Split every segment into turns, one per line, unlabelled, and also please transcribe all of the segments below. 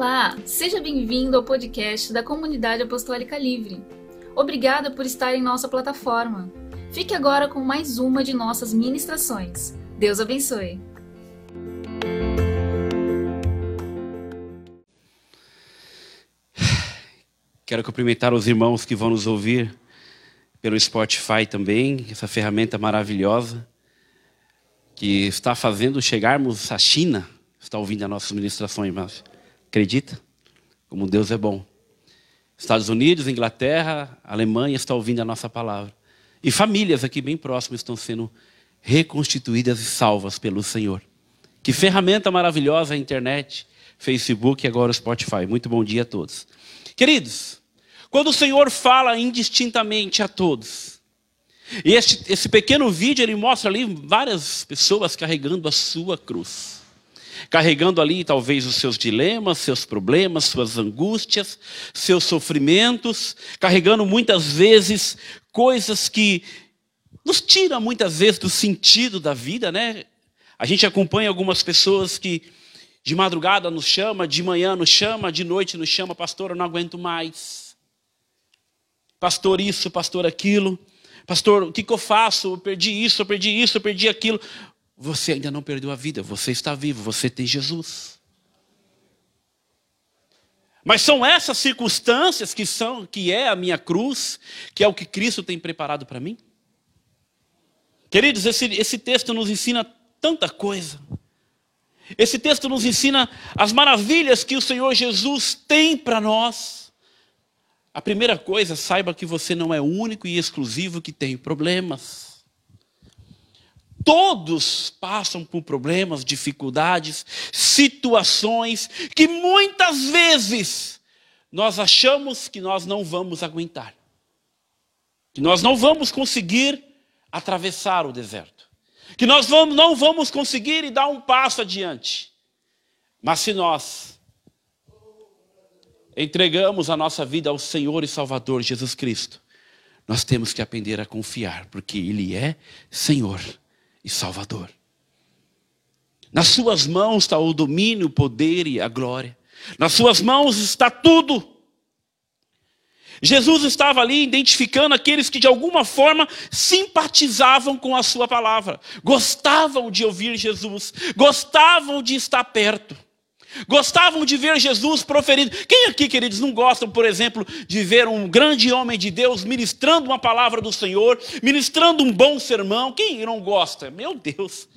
Olá, seja bem-vindo ao podcast da Comunidade Apostólica Livre. Obrigada por estar em nossa plataforma. Fique agora com mais uma de nossas ministrações. Deus abençoe.
Quero cumprimentar os irmãos que vão nos ouvir pelo Spotify também, essa ferramenta maravilhosa que está fazendo chegarmos à China, está ouvindo as nossas ministrações, mas acredita? Como Deus é bom. Estados Unidos, Inglaterra, Alemanha está ouvindo a nossa palavra. E famílias aqui bem próximas estão sendo reconstituídas e salvas pelo Senhor. Que ferramenta maravilhosa a internet, Facebook e agora o Spotify. Muito bom dia a todos. Queridos, quando o Senhor fala indistintamente a todos, e esse, esse pequeno vídeo ele mostra ali várias pessoas carregando a sua cruz. Carregando ali talvez os seus dilemas, seus problemas, suas angústias, seus sofrimentos, carregando muitas vezes coisas que nos tiram muitas vezes do sentido da vida, né? A gente acompanha algumas pessoas que de madrugada nos chama, de manhã nos chama, de noite nos chama, pastor, eu não aguento mais pastor isso, pastor aquilo. Pastor, o que, que eu faço? Eu perdi isso, eu perdi isso, eu perdi aquilo. Você ainda não perdeu a vida, você está vivo, você tem Jesus. Mas são essas circunstâncias que são, que é a minha cruz, que é o que Cristo tem preparado para mim? Queridos, esse, esse texto nos ensina tanta coisa. Esse texto nos ensina as maravilhas que o Senhor Jesus tem para nós. A primeira coisa, saiba que você não é o único e exclusivo que tem problemas. Todos passam por problemas, dificuldades, situações que muitas vezes nós achamos que nós não vamos aguentar. Que nós não vamos conseguir atravessar o deserto. Que nós vamos, não vamos conseguir e dar um passo adiante. Mas se nós entregamos a nossa vida ao Senhor e Salvador Jesus Cristo, nós temos que aprender a confiar, porque Ele é Senhor e Salvador. Nas Suas mãos está o domínio, o poder e a glória. Nas Suas mãos está tudo. Jesus estava ali identificando aqueles que de alguma forma simpatizavam com a Sua palavra, gostavam de ouvir Jesus, gostavam de estar perto. Gostavam de ver Jesus proferido. Quem aqui, queridos, não gostam, por exemplo, de ver um grande homem de Deus ministrando uma palavra do Senhor, ministrando um bom sermão? Quem não gosta? Meu Deus.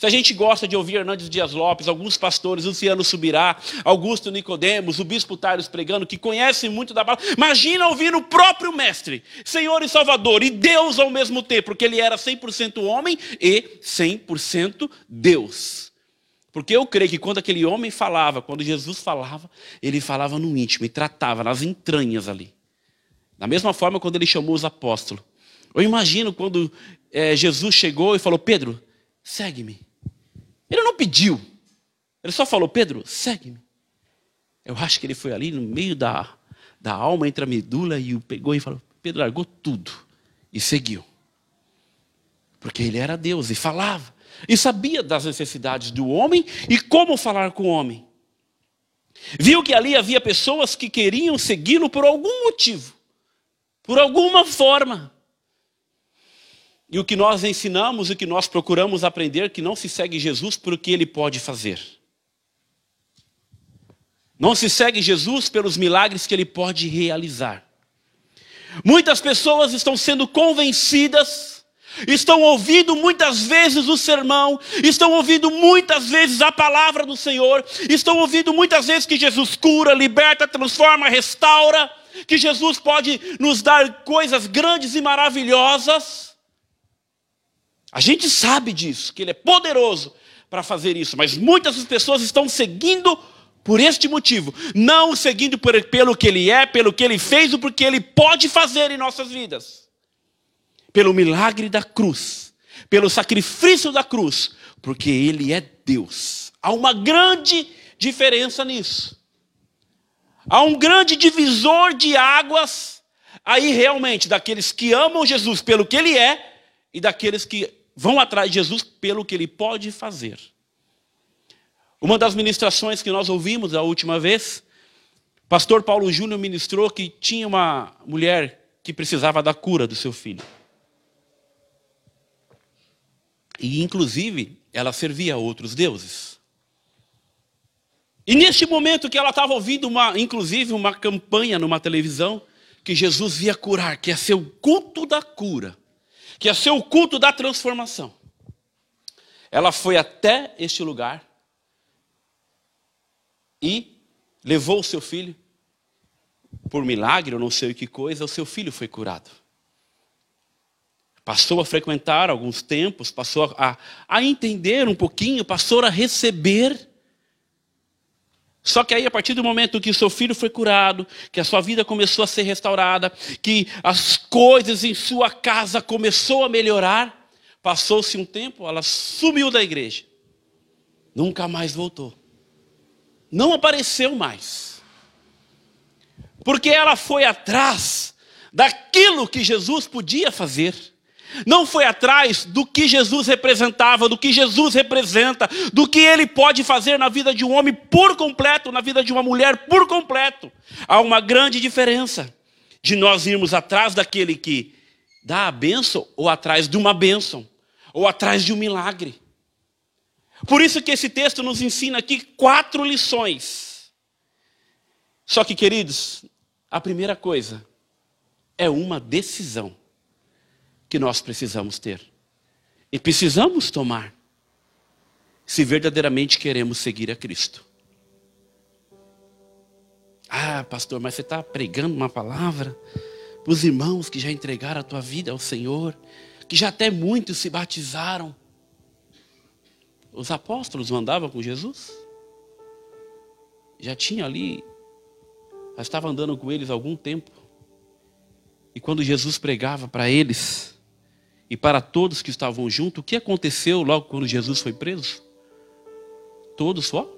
Se a gente gosta de ouvir Hernandes Dias Lopes, alguns pastores, Luciano Subirá, Augusto Nicodemos, o Bispo Tárez pregando, que conhecem muito da palavra, imagina ouvir o próprio Mestre, Senhor e Salvador, e Deus ao mesmo tempo, porque ele era 100% homem e 100% Deus. Porque eu creio que quando aquele homem falava, quando Jesus falava, ele falava no íntimo e tratava nas entranhas ali. Da mesma forma, quando ele chamou os apóstolos. Eu imagino quando é, Jesus chegou e falou: Pedro, segue-me. Ele não pediu, ele só falou: Pedro, segue-me. Eu acho que ele foi ali no meio da, da alma, entre a medula, e o pegou e falou: Pedro largou tudo e seguiu. Porque ele era Deus e falava e sabia das necessidades do homem e como falar com o homem. Viu que ali havia pessoas que queriam segui-lo por algum motivo, por alguma forma. E o que nós ensinamos, o que nós procuramos aprender, que não se segue Jesus por o que ele pode fazer. Não se segue Jesus pelos milagres que ele pode realizar. Muitas pessoas estão sendo convencidas estão ouvindo muitas vezes o sermão, estão ouvindo muitas vezes a palavra do Senhor, estão ouvindo muitas vezes que Jesus cura, liberta, transforma, restaura, que Jesus pode nos dar coisas grandes e maravilhosas. A gente sabe disso, que Ele é poderoso para fazer isso, mas muitas pessoas estão seguindo por este motivo, não seguindo por, pelo que Ele é, pelo que Ele fez ou porque Ele pode fazer em nossas vidas pelo milagre da cruz, pelo sacrifício da cruz, porque Ele é Deus. Há uma grande diferença nisso. Há um grande divisor de águas aí realmente daqueles que amam Jesus pelo que Ele é e daqueles que vão atrás de Jesus pelo que Ele pode fazer. Uma das ministrações que nós ouvimos a última vez, pastor Paulo Júnior ministrou que tinha uma mulher que precisava da cura do seu filho. E, inclusive, ela servia a outros deuses. E neste momento que ela estava ouvindo, uma, inclusive, uma campanha numa televisão, que Jesus ia curar, que ia ser o culto da cura, que ia ser o culto da transformação. Ela foi até este lugar e levou o seu filho, por milagre, eu não sei o que coisa, o seu filho foi curado. Passou a frequentar alguns tempos, passou a, a entender um pouquinho, passou a receber. Só que aí, a partir do momento que o seu filho foi curado, que a sua vida começou a ser restaurada, que as coisas em sua casa começou a melhorar, passou-se um tempo, ela sumiu da igreja. Nunca mais voltou. Não apareceu mais. Porque ela foi atrás daquilo que Jesus podia fazer. Não foi atrás do que Jesus representava, do que Jesus representa, do que ele pode fazer na vida de um homem por completo, na vida de uma mulher por completo. Há uma grande diferença de nós irmos atrás daquele que dá a bênção ou atrás de uma bênção, ou atrás de um milagre. Por isso que esse texto nos ensina aqui quatro lições. Só que, queridos, a primeira coisa é uma decisão que nós precisamos ter. E precisamos tomar, se verdadeiramente queremos seguir a Cristo. Ah, pastor, mas você está pregando uma palavra para os irmãos que já entregaram a tua vida ao Senhor, que já até muitos se batizaram. Os apóstolos andavam com Jesus? Já tinha ali, já estava andando com eles há algum tempo. E quando Jesus pregava para eles, e para todos que estavam juntos, o que aconteceu logo quando Jesus foi preso? Todos só?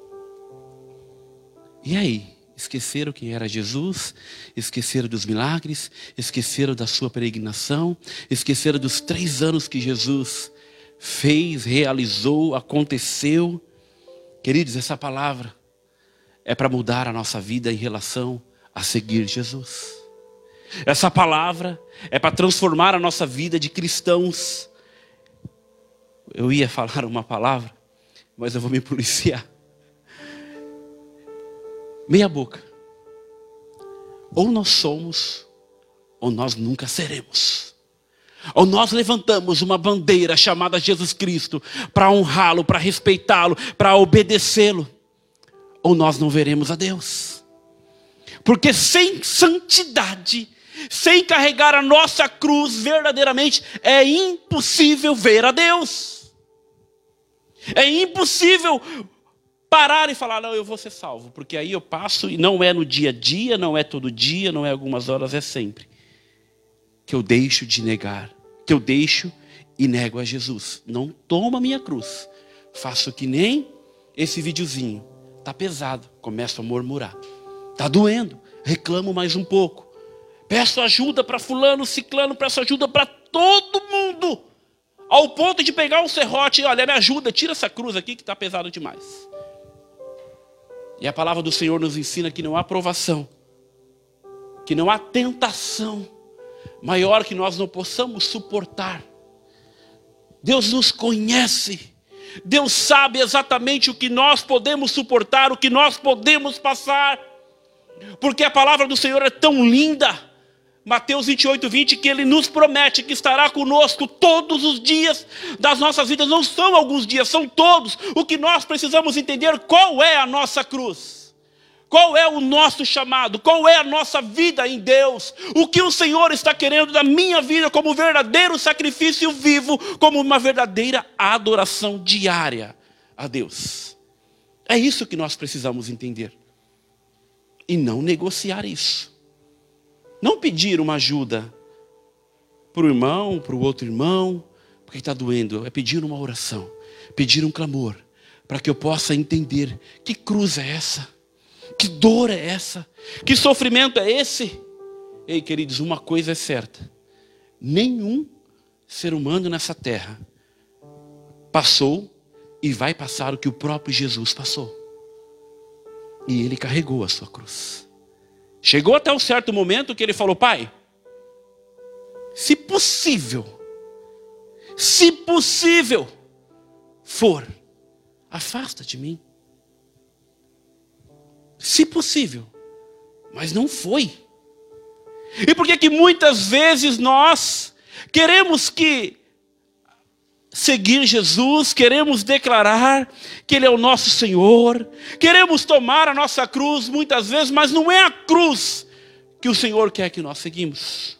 E aí? Esqueceram quem era Jesus, esqueceram dos milagres, esqueceram da sua peregrinação, esqueceram dos três anos que Jesus fez, realizou, aconteceu. Queridos, essa palavra é para mudar a nossa vida em relação a seguir Jesus. Essa palavra é para transformar a nossa vida de cristãos. Eu ia falar uma palavra, mas eu vou me policiar. Meia boca. Ou nós somos, ou nós nunca seremos. Ou nós levantamos uma bandeira chamada Jesus Cristo para honrá-lo, para respeitá-lo, para obedecê-lo, ou nós não veremos a Deus. Porque sem santidade sem carregar a nossa cruz verdadeiramente, é impossível ver a Deus. É impossível parar e falar, não, eu vou ser salvo, porque aí eu passo e não é no dia a dia, não é todo dia, não é algumas horas, é sempre. Que eu deixo de negar, que eu deixo e nego a Jesus. Não toma minha cruz. Faço que nem esse videozinho. Tá pesado, começo a murmurar. Tá doendo, reclamo mais um pouco. Peço ajuda para fulano, ciclano, peço ajuda para todo mundo. Ao ponto de pegar um serrote, olha, me ajuda, tira essa cruz aqui que está pesado demais. E a palavra do Senhor nos ensina que não há provação, que não há tentação maior que nós não possamos suportar. Deus nos conhece. Deus sabe exatamente o que nós podemos suportar, o que nós podemos passar. Porque a palavra do Senhor é tão linda Mateus 28, 20, que ele nos promete que estará conosco todos os dias das nossas vidas. Não são alguns dias, são todos. O que nós precisamos entender qual é a nossa cruz. Qual é o nosso chamado? Qual é a nossa vida em Deus? O que o Senhor está querendo da minha vida como verdadeiro sacrifício vivo, como uma verdadeira adoração diária a Deus? É isso que nós precisamos entender. E não negociar isso. Não pedir uma ajuda para o irmão, para o outro irmão, porque está doendo. É pedir uma oração, pedir um clamor, para que eu possa entender que cruz é essa, que dor é essa, que sofrimento é esse. Ei, queridos, uma coisa é certa: nenhum ser humano nessa terra passou e vai passar o que o próprio Jesus passou. E ele carregou a sua cruz. Chegou até um certo momento que ele falou: Pai, se possível, se possível for, afasta de mim. Se possível, mas não foi. E por que que muitas vezes nós queremos que seguir Jesus, queremos declarar que Ele é o nosso Senhor, queremos tomar a nossa cruz muitas vezes, mas não é a cruz que o Senhor quer que nós seguimos.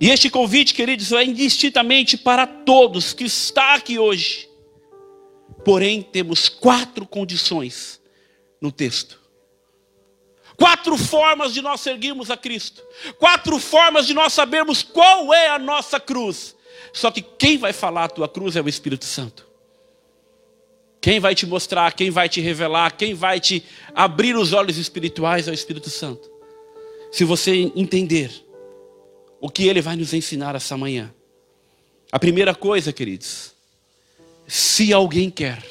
E este convite, queridos, é indistintamente para todos que está aqui hoje. Porém, temos quatro condições no texto. Quatro formas de nós seguirmos a Cristo. Quatro formas de nós sabermos qual é a nossa cruz. Só que quem vai falar a tua cruz é o Espírito Santo. Quem vai te mostrar, quem vai te revelar, quem vai te abrir os olhos espirituais é o Espírito Santo. Se você entender o que ele vai nos ensinar essa manhã. A primeira coisa, queridos, se alguém quer,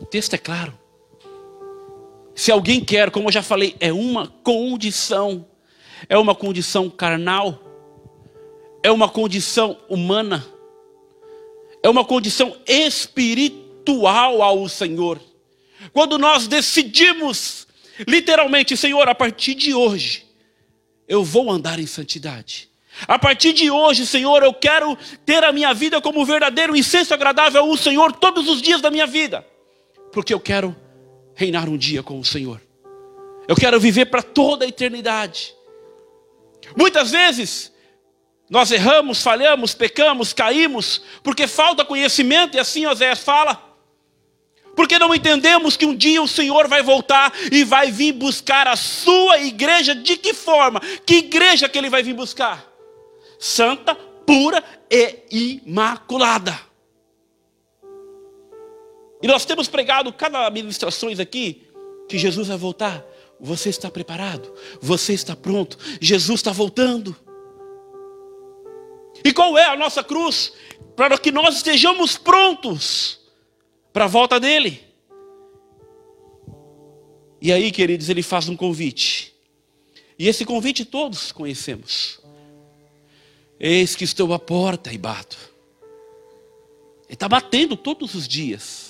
o texto é claro. Se alguém quer, como eu já falei, é uma condição, é uma condição carnal, é uma condição humana, é uma condição espiritual ao Senhor. Quando nós decidimos, literalmente, Senhor, a partir de hoje, eu vou andar em santidade. A partir de hoje, Senhor, eu quero ter a minha vida como verdadeiro incenso agradável ao Senhor todos os dias da minha vida, porque eu quero reinar um dia com o Senhor. Eu quero viver para toda a eternidade. Muitas vezes nós erramos, falhamos, pecamos, caímos, porque falta conhecimento, e assim Oséias fala. Porque não entendemos que um dia o Senhor vai voltar e vai vir buscar a sua igreja. De que forma? Que igreja que ele vai vir buscar? Santa, pura e imaculada. E nós temos pregado cada ministrações aqui que Jesus vai voltar. Você está preparado? Você está pronto? Jesus está voltando. E qual é a nossa cruz? Para que nós estejamos prontos para a volta dele. E aí, queridos, ele faz um convite. E esse convite todos conhecemos. Eis que estou à porta e bato. Ele está batendo todos os dias.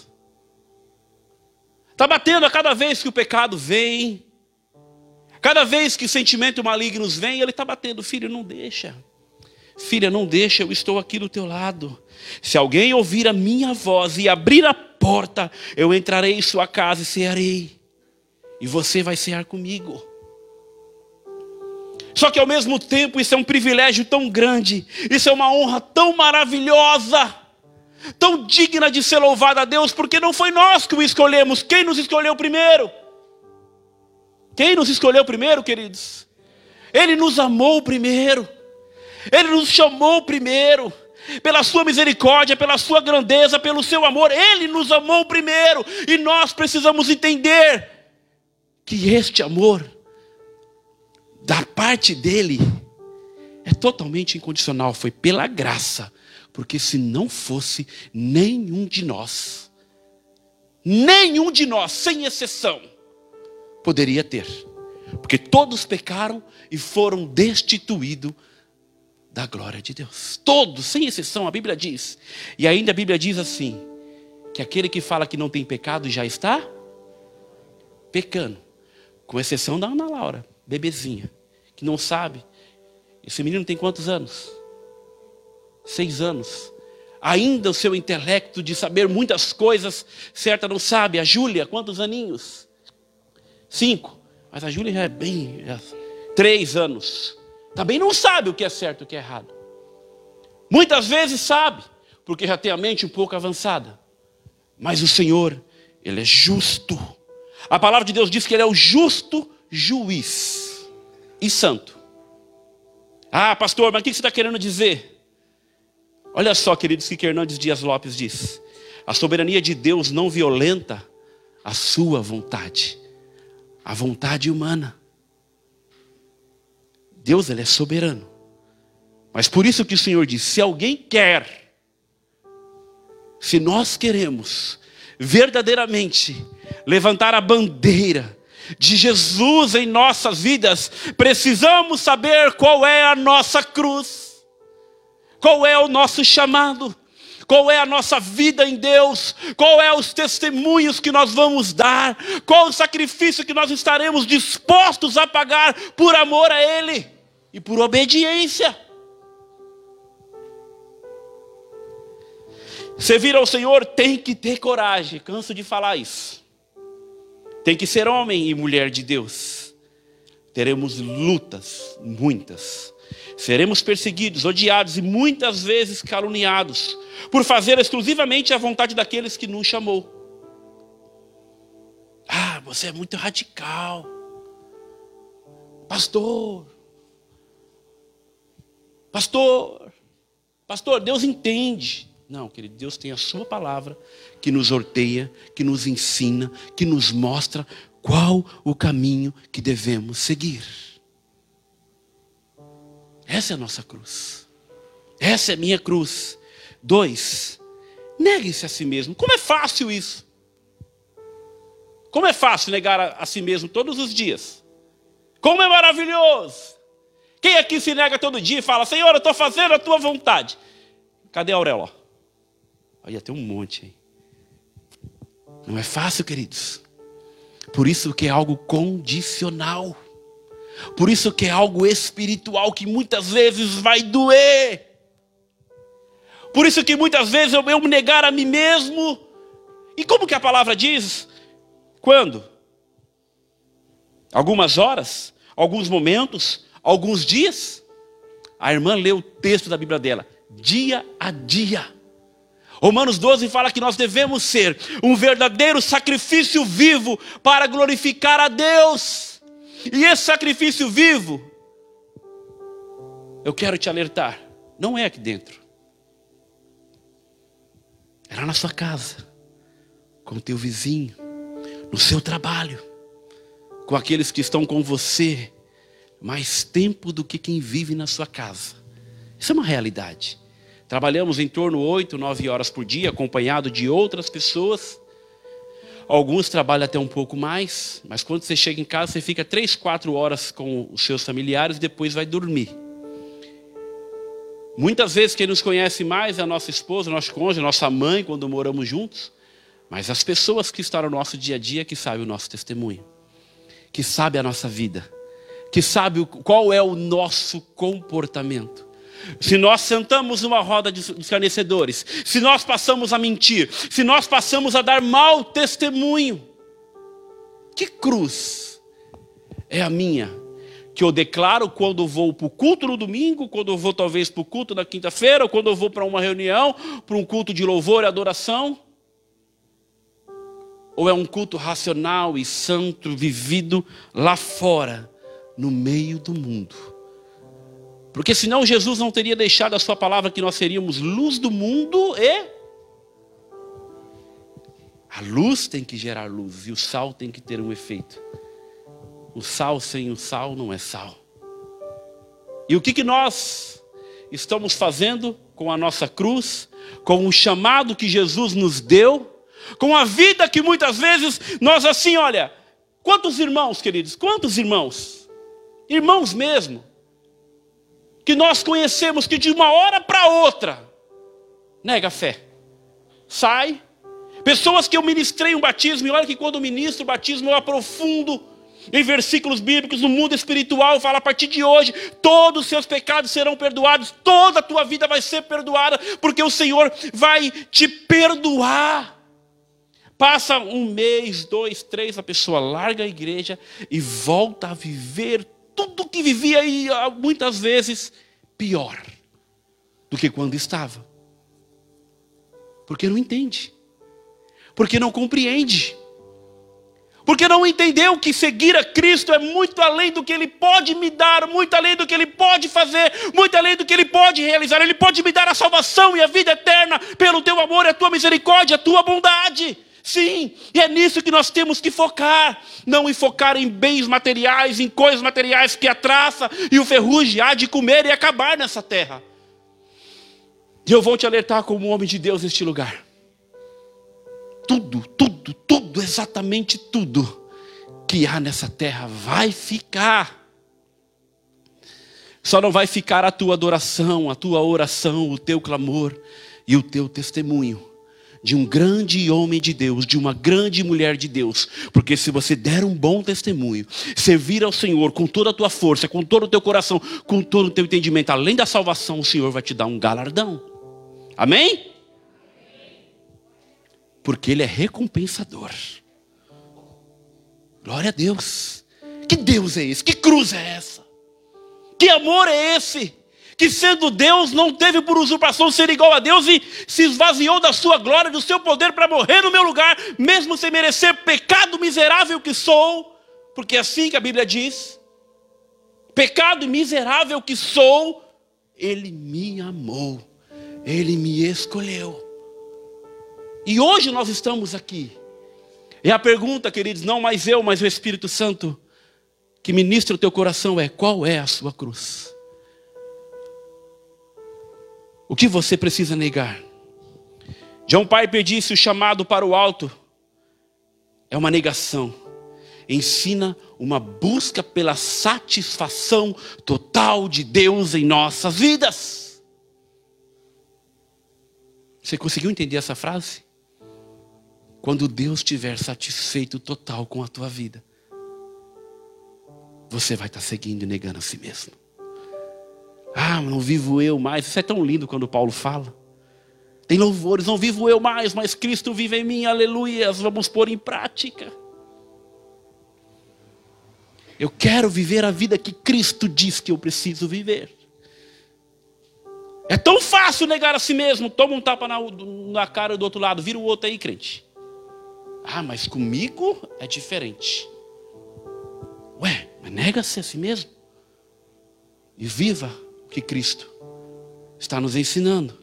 Está batendo a cada vez que o pecado vem, cada vez que sentimentos malignos vêm, ele está batendo, filho, não deixa. Filha, não deixa, eu estou aqui do teu lado. Se alguém ouvir a minha voz e abrir a porta, eu entrarei em sua casa e cearei. E você vai cear comigo. Só que ao mesmo tempo, isso é um privilégio tão grande, isso é uma honra tão maravilhosa tão digna de ser louvada a Deus, porque não foi nós que o escolhemos. Quem nos escolheu primeiro? Quem nos escolheu primeiro, queridos? Ele nos amou primeiro. Ele nos chamou primeiro. Pela sua misericórdia, pela sua grandeza, pelo seu amor, ele nos amou primeiro. E nós precisamos entender que este amor da parte dele é totalmente incondicional, foi pela graça porque se não fosse nenhum de nós, nenhum de nós, sem exceção, poderia ter. Porque todos pecaram e foram destituídos da glória de Deus. Todos, sem exceção, a Bíblia diz. E ainda a Bíblia diz assim: que aquele que fala que não tem pecado já está pecando. Com exceção da Ana Laura, bebezinha, que não sabe. Esse menino tem quantos anos? Seis anos. Ainda o seu intelecto de saber muitas coisas, certa não sabe. A Júlia, quantos aninhos? Cinco. Mas a Júlia já é bem, já, três anos. Também não sabe o que é certo e o que é errado. Muitas vezes sabe, porque já tem a mente um pouco avançada. Mas o Senhor, Ele é justo. A palavra de Deus diz que Ele é o justo juiz e santo. Ah, pastor, mas o que você está querendo dizer? Olha só, queridos, que Hernandes Dias Lopes diz: a soberania de Deus não violenta a sua vontade, a vontade humana. Deus ele é soberano, Mas por isso que o Senhor diz: se alguém quer, se nós queremos verdadeiramente levantar a bandeira de Jesus em nossas vidas, precisamos saber qual é a nossa cruz, qual é o nosso chamado, qual é a nossa vida em Deus, qual é os testemunhos que nós vamos dar, qual o sacrifício que nós estaremos dispostos a pagar por amor a Ele e por obediência. Servir ao Senhor tem que ter coragem, canso de falar isso. Tem que ser homem e mulher de Deus. Teremos lutas, muitas. Seremos perseguidos, odiados e muitas vezes caluniados por fazer exclusivamente a vontade daqueles que nos chamou. Ah, você é muito radical. Pastor. Pastor. Pastor, Deus entende. Não, querido, Deus tem a sua palavra que nos orteia, que nos ensina, que nos mostra qual o caminho que devemos seguir. Essa é a nossa cruz. Essa é a minha cruz. Dois, negue-se a si mesmo. Como é fácil isso? Como é fácil negar a, a si mesmo todos os dias? Como é maravilhoso! Quem aqui se nega todo dia e fala, Senhor, eu estou fazendo a tua vontade? Cadê a Aurela? Olha, tem um monte aí. Não é fácil, queridos. Por isso que é algo condicional. Por isso que é algo espiritual que muitas vezes vai doer. Por isso que muitas vezes eu, eu me negar a mim mesmo. E como que a palavra diz? Quando? Algumas horas, alguns momentos, alguns dias. A irmã leu o texto da Bíblia dela, dia a dia. Romanos 12 fala que nós devemos ser um verdadeiro sacrifício vivo para glorificar a Deus. E esse sacrifício vivo, eu quero te alertar, não é aqui dentro. É lá na sua casa, com o teu vizinho, no seu trabalho, com aqueles que estão com você mais tempo do que quem vive na sua casa. Isso é uma realidade. Trabalhamos em torno de 8, 9 horas por dia, acompanhado de outras pessoas. Alguns trabalham até um pouco mais, mas quando você chega em casa, você fica 3, 4 horas com os seus familiares e depois vai dormir. Muitas vezes quem nos conhece mais é a nossa esposa, nosso cônjuge, nossa mãe, quando moramos juntos. Mas as pessoas que estão no nosso dia a dia que sabem o nosso testemunho, que sabem a nossa vida, que sabem qual é o nosso comportamento se nós sentamos numa roda de escarnecedores, se nós passamos a mentir, se nós passamos a dar mau testemunho, que cruz é a minha? Que eu declaro quando vou para o culto no domingo, quando vou talvez para o culto na quinta-feira, ou quando eu vou para uma reunião, para um culto de louvor e adoração? Ou é um culto racional e santo vivido lá fora, no meio do mundo? Porque senão Jesus não teria deixado a sua palavra que nós seríamos luz do mundo e a luz tem que gerar luz e o sal tem que ter um efeito. O sal sem o sal não é sal. E o que, que nós estamos fazendo com a nossa cruz, com o chamado que Jesus nos deu, com a vida que muitas vezes nós assim, olha, quantos irmãos, queridos, quantos irmãos, irmãos mesmo, que nós conhecemos que de uma hora para outra nega a fé. Sai. Pessoas que eu ministrei um batismo, e olha que quando ministro o batismo eu aprofundo em versículos bíblicos no mundo espiritual, fala a partir de hoje, todos os seus pecados serão perdoados, toda a tua vida vai ser perdoada, porque o Senhor vai te perdoar. Passa um mês, dois, três, a pessoa larga a igreja e volta a viver tudo que vivia aí, ah, muitas vezes, pior do que quando estava. Porque não entende. Porque não compreende. Porque não entendeu que seguir a Cristo é muito além do que Ele pode me dar, muito além do que Ele pode fazer, muito além do que Ele pode realizar. Ele pode me dar a salvação e a vida eterna pelo Teu amor, a Tua misericórdia, a Tua bondade. Sim, e é nisso que nós temos que focar, não em focar em bens materiais, em coisas materiais que a traça e o ferrugem há de comer e acabar nessa terra. E eu vou te alertar como homem de Deus neste lugar. Tudo, tudo, tudo, exatamente tudo que há nessa terra vai ficar. Só não vai ficar a tua adoração, a tua oração, o teu clamor e o teu testemunho de um grande homem de Deus, de uma grande mulher de Deus. Porque se você der um bom testemunho, servir ao Senhor com toda a tua força, com todo o teu coração, com todo o teu entendimento, além da salvação, o Senhor vai te dar um galardão. Amém? Porque Ele é recompensador. Glória a Deus. Que Deus é esse? Que cruz é essa? Que amor é esse? Que sendo Deus, não teve por usurpação ser igual a Deus e se esvaziou da sua glória, do seu poder para morrer no meu lugar, mesmo sem merecer pecado miserável que sou, porque é assim que a Bíblia diz: pecado miserável que sou, Ele me amou, Ele me escolheu. E hoje nós estamos aqui. E a pergunta, queridos, não mais eu, mas o Espírito Santo que ministra o teu coração é: qual é a sua cruz? O que você precisa negar? John Piper disse: o chamado para o alto é uma negação. Ensina uma busca pela satisfação total de Deus em nossas vidas. Você conseguiu entender essa frase? Quando Deus estiver satisfeito total com a tua vida, você vai estar seguindo e negando a si mesmo. Ah, não vivo eu mais. Isso é tão lindo quando Paulo fala. Tem louvores, não vivo eu mais, mas Cristo vive em mim, aleluia. Vamos pôr em prática. Eu quero viver a vida que Cristo diz que eu preciso viver. É tão fácil negar a si mesmo. Toma um tapa na, na cara do outro lado, vira o outro aí, crente. Ah, mas comigo é diferente. Ué, mas nega-se a si mesmo. E viva que Cristo está nos ensinando.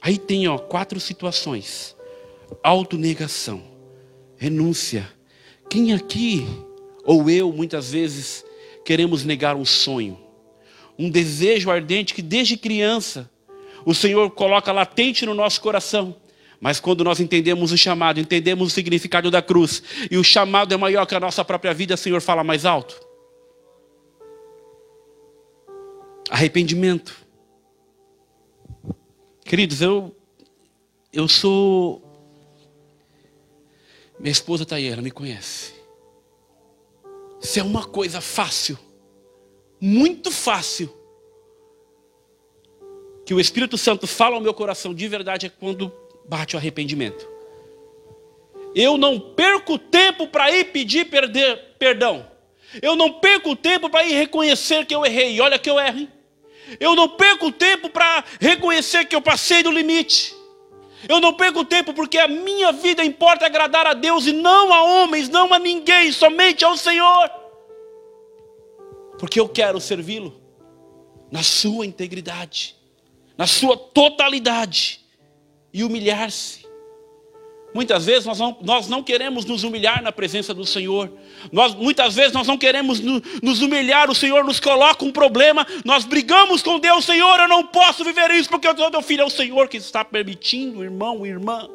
Aí tem ó, quatro situações: autonegação, renúncia. Quem aqui, ou eu, muitas vezes, queremos negar um sonho, um desejo ardente que desde criança o Senhor coloca latente no nosso coração. Mas quando nós entendemos o chamado, entendemos o significado da cruz, e o chamado é maior que a nossa própria vida, o Senhor fala mais alto. Arrependimento. Queridos, eu eu sou minha esposa está aí, ela me conhece. Se é uma coisa fácil, muito fácil, que o Espírito Santo fala ao meu coração de verdade é quando bate o arrependimento. Eu não perco tempo para ir pedir perder, perdão. Eu não perco tempo para ir reconhecer que eu errei. Olha que eu erro. Hein? Eu não perco tempo para reconhecer que eu passei do limite. Eu não perco tempo porque a minha vida importa agradar a Deus e não a homens, não a ninguém, somente ao Senhor. Porque eu quero servi-lo na sua integridade, na sua totalidade e humilhar-se. Muitas vezes nós não, nós não queremos nos humilhar na presença do Senhor. Nós, muitas vezes nós não queremos no, nos humilhar, o Senhor nos coloca um problema, nós brigamos com Deus, Senhor, eu não posso viver isso porque eu sou teu filho, é o Senhor que está permitindo, irmão, irmã.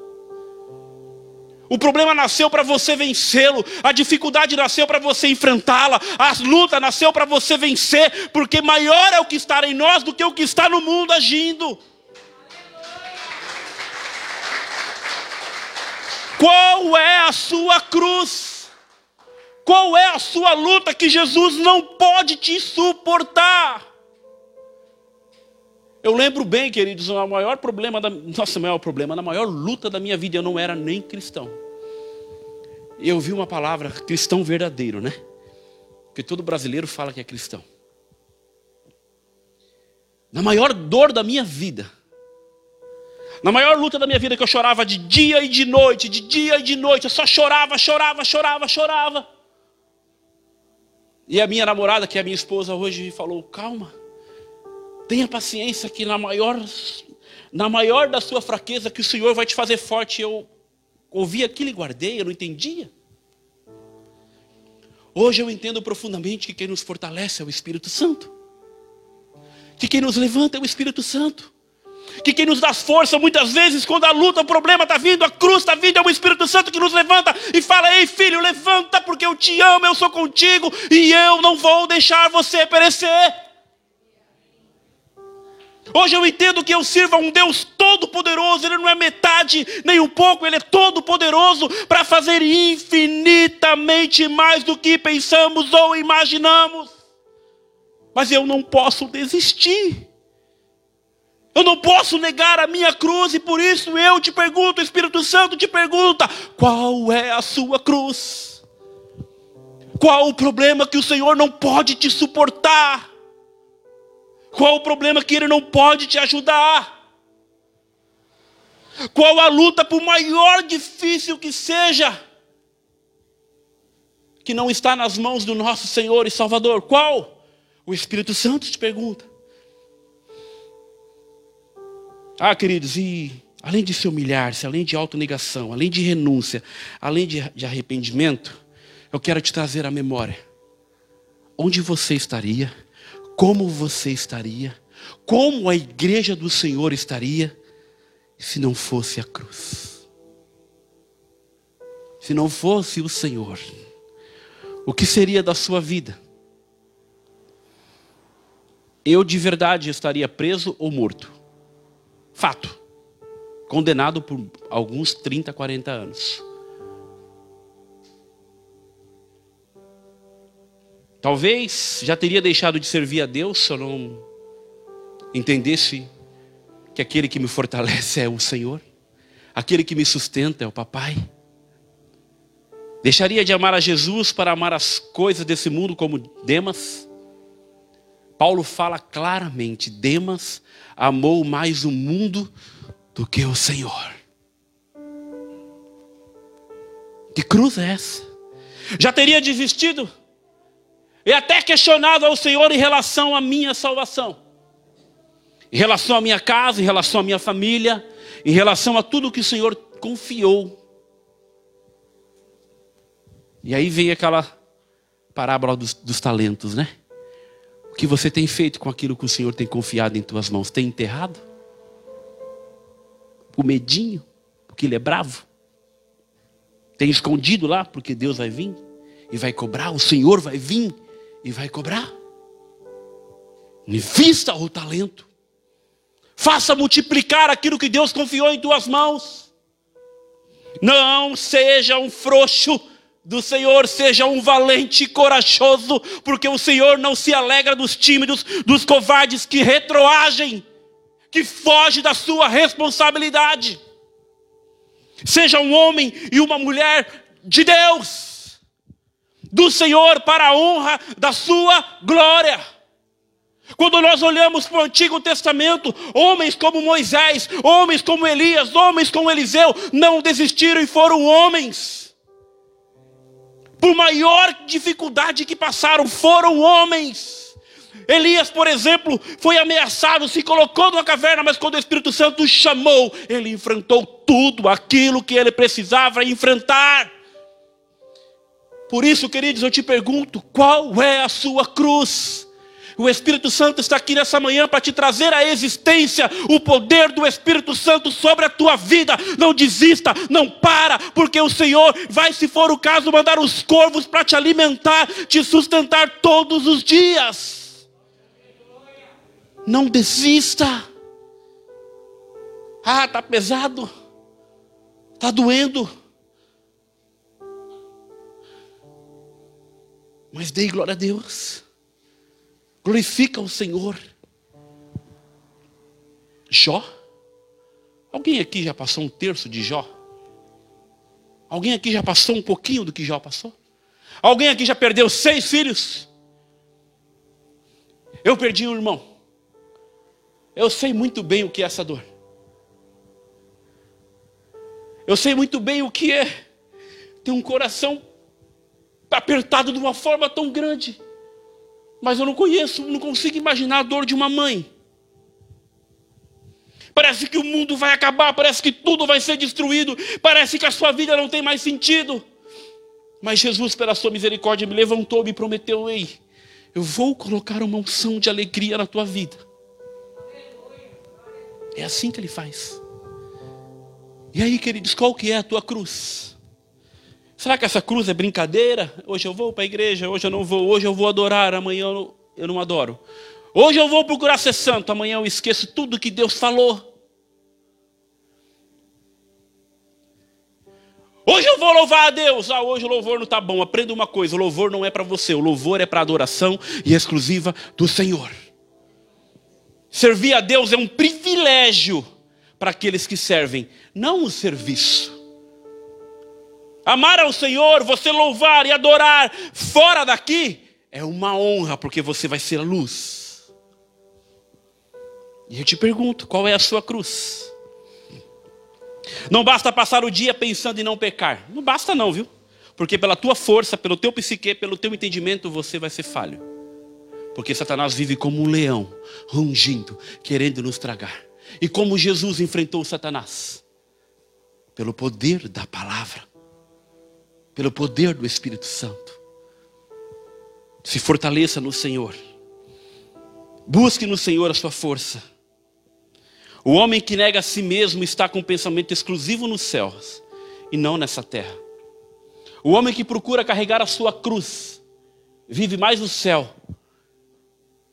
O problema nasceu para você vencê-lo, a dificuldade nasceu para você enfrentá-la, a luta nasceu para você vencer, porque maior é o que está em nós do que o que está no mundo agindo. Qual é a sua cruz? Qual é a sua luta que Jesus não pode te suportar? Eu lembro bem, queridos, o maior problema da nossa maior problema, na maior luta da minha vida, eu não era nem cristão. Eu vi uma palavra cristão verdadeiro, né? Porque todo brasileiro fala que é cristão. Na maior dor da minha vida, na maior luta da minha vida, que eu chorava de dia e de noite, de dia e de noite, eu só chorava, chorava, chorava, chorava. E a minha namorada, que é a minha esposa hoje, falou: calma, tenha paciência que na maior, na maior da sua fraqueza, que o Senhor vai te fazer forte. Eu ouvi aquilo e guardei, eu não entendia. Hoje eu entendo profundamente que quem nos fortalece é o Espírito Santo. Que quem nos levanta é o Espírito Santo. Que quem nos dá força muitas vezes, quando a luta, o problema está vindo, a cruz está vindo, é o Espírito Santo que nos levanta e fala: Ei filho, levanta, porque eu te amo, eu sou contigo e eu não vou deixar você perecer. Hoje eu entendo que eu sirvo a um Deus todo-poderoso, Ele não é metade nem um pouco, Ele é todo-poderoso para fazer infinitamente mais do que pensamos ou imaginamos. Mas eu não posso desistir. Eu não posso negar a minha cruz, e por isso eu te pergunto, o Espírito Santo te pergunta: qual é a sua cruz? Qual o problema que o Senhor não pode te suportar? Qual o problema que Ele não pode te ajudar? Qual a luta, por maior difícil que seja, que não está nas mãos do nosso Senhor e Salvador? Qual? O Espírito Santo te pergunta. Ah, queridos, e além de se humilhar-se, além de autonegação, além de renúncia, além de, de arrependimento, eu quero te trazer à memória onde você estaria como você estaria, como a igreja do Senhor estaria, se não fosse a cruz. Se não fosse o Senhor, o que seria da sua vida? Eu de verdade estaria preso ou morto. Fato. Condenado por alguns 30, 40 anos. Talvez já teria deixado de servir a Deus se eu não entendesse que aquele que me fortalece é o Senhor, aquele que me sustenta é o Papai. Deixaria de amar a Jesus para amar as coisas desse mundo como Demas. Paulo fala claramente: Demas amou mais o mundo do que o Senhor. Que cruz é essa? Já teria desistido e até questionado ao Senhor em relação à minha salvação, em relação à minha casa, em relação à minha família, em relação a tudo que o Senhor confiou. E aí vem aquela parábola dos, dos talentos, né? O que você tem feito com aquilo que o Senhor tem confiado em tuas mãos? Tem enterrado? O medinho? Porque ele é bravo? Tem escondido lá porque Deus vai vir e vai cobrar? O Senhor vai vir e vai cobrar. Invista o talento. Faça multiplicar aquilo que Deus confiou em tuas mãos. Não seja um frouxo do Senhor, seja um valente e corajoso, porque o Senhor não se alegra dos tímidos, dos covardes que retroagem, que fogem da sua responsabilidade. Seja um homem e uma mulher de Deus do Senhor para a honra da sua glória. Quando nós olhamos para o Antigo Testamento, homens como Moisés, homens como Elias, homens como Eliseu, não desistiram e foram homens. Por maior dificuldade que passaram, foram homens. Elias, por exemplo, foi ameaçado, se colocou numa caverna, mas quando o Espírito Santo o chamou, ele enfrentou tudo aquilo que ele precisava enfrentar. Por isso, queridos, eu te pergunto: qual é a sua cruz? O Espírito Santo está aqui nessa manhã para te trazer à existência o poder do Espírito Santo sobre a tua vida. Não desista, não para, porque o Senhor vai, se for o caso, mandar os corvos para te alimentar, te sustentar todos os dias. Não desista. Ah, tá pesado. Tá doendo. Mas dei glória a Deus. Glorifica o Senhor. Jó? Alguém aqui já passou um terço de Jó? Alguém aqui já passou um pouquinho do que Jó passou? Alguém aqui já perdeu seis filhos? Eu perdi um irmão. Eu sei muito bem o que é essa dor. Eu sei muito bem o que é ter um coração apertado de uma forma tão grande. Mas eu não conheço, não consigo imaginar a dor de uma mãe. Parece que o mundo vai acabar, parece que tudo vai ser destruído, parece que a sua vida não tem mais sentido. Mas Jesus, pela sua misericórdia, me levantou, e me prometeu: Ei, eu vou colocar uma unção de alegria na tua vida. É assim que ele faz. E aí, queridos, qual que é a tua cruz? Será que essa cruz é brincadeira? Hoje eu vou para a igreja, hoje eu não vou, hoje eu vou adorar, amanhã eu não adoro. Hoje eu vou procurar ser santo, amanhã eu esqueço tudo que Deus falou. Hoje eu vou louvar a Deus. Ah, hoje o louvor não está bom. Aprenda uma coisa: o louvor não é para você, o louvor é para adoração e exclusiva do Senhor. Servir a Deus é um privilégio para aqueles que servem, não o serviço. Amar ao Senhor, você louvar e adorar fora daqui, é uma honra, porque você vai ser a luz. E eu te pergunto: qual é a sua cruz? Não basta passar o dia pensando em não pecar. Não basta, não, viu? Porque pela tua força, pelo teu psique, pelo teu entendimento, você vai ser falho. Porque Satanás vive como um leão, rungindo, querendo nos tragar. E como Jesus enfrentou Satanás? Pelo poder da palavra, pelo poder do Espírito Santo. Se fortaleça no Senhor. Busque no Senhor a sua força. O homem que nega a si mesmo está com um pensamento exclusivo nos céus e não nessa terra. O homem que procura carregar a sua cruz vive mais no céu